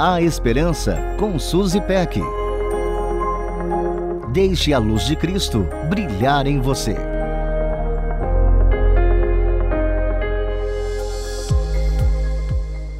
A Esperança com Suzy Peck. Deixe a luz de Cristo brilhar em você.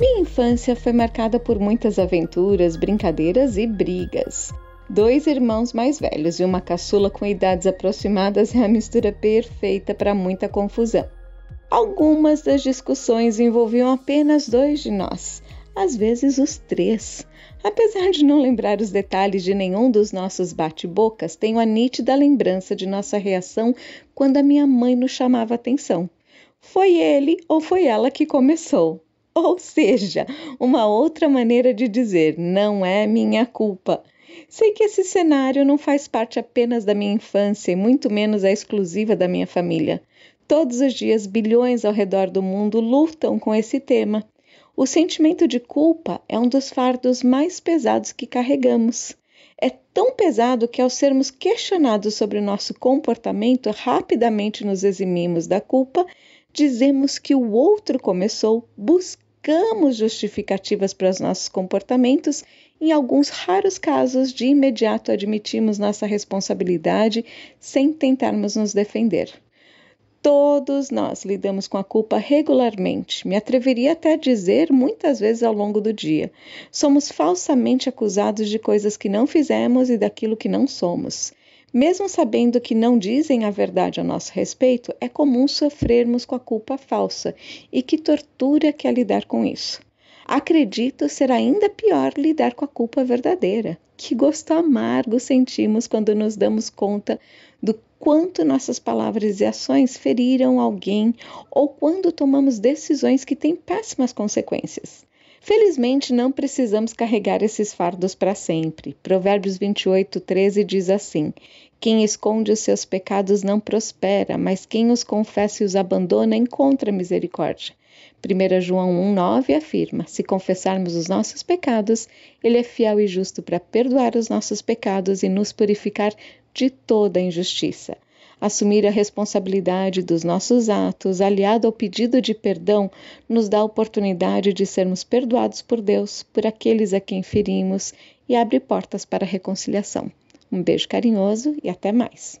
Minha infância foi marcada por muitas aventuras, brincadeiras e brigas. Dois irmãos mais velhos e uma caçula com idades aproximadas é a mistura perfeita para muita confusão. Algumas das discussões envolviam apenas dois de nós, às vezes os três. Apesar de não lembrar os detalhes de nenhum dos nossos bate-bocas, tenho a nítida lembrança de nossa reação quando a minha mãe nos chamava atenção. Foi ele ou foi ela que começou. Ou seja, uma outra maneira de dizer não é minha culpa. Sei que esse cenário não faz parte apenas da minha infância e muito menos é exclusiva da minha família. Todos os dias, bilhões ao redor do mundo lutam com esse tema. O sentimento de culpa é um dos fardos mais pesados que carregamos. É tão pesado que, ao sermos questionados sobre o nosso comportamento, rapidamente nos eximimos da culpa, dizemos que o outro começou, buscamos justificativas para os nossos comportamentos em alguns raros casos, de imediato admitimos nossa responsabilidade sem tentarmos nos defender. Todos nós lidamos com a culpa regularmente, me atreveria até a dizer muitas vezes ao longo do dia. Somos falsamente acusados de coisas que não fizemos e daquilo que não somos. Mesmo sabendo que não dizem a verdade a nosso respeito, é comum sofrermos com a culpa falsa e que tortura que é lidar com isso. Acredito ser ainda pior lidar com a culpa verdadeira. Que gosto amargo sentimos quando nos damos conta do quanto nossas palavras e ações feriram alguém ou quando tomamos decisões que têm péssimas consequências. Felizmente, não precisamos carregar esses fardos para sempre. Provérbios 28, 13 diz assim: Quem esconde os seus pecados não prospera, mas quem os confessa e os abandona encontra misericórdia. 1 João 1,9 afirma: Se confessarmos os nossos pecados, Ele é fiel e justo para perdoar os nossos pecados e nos purificar de toda injustiça. Assumir a responsabilidade dos nossos atos, aliado ao pedido de perdão, nos dá a oportunidade de sermos perdoados por Deus, por aqueles a quem ferimos e abre portas para a reconciliação. Um beijo carinhoso e até mais.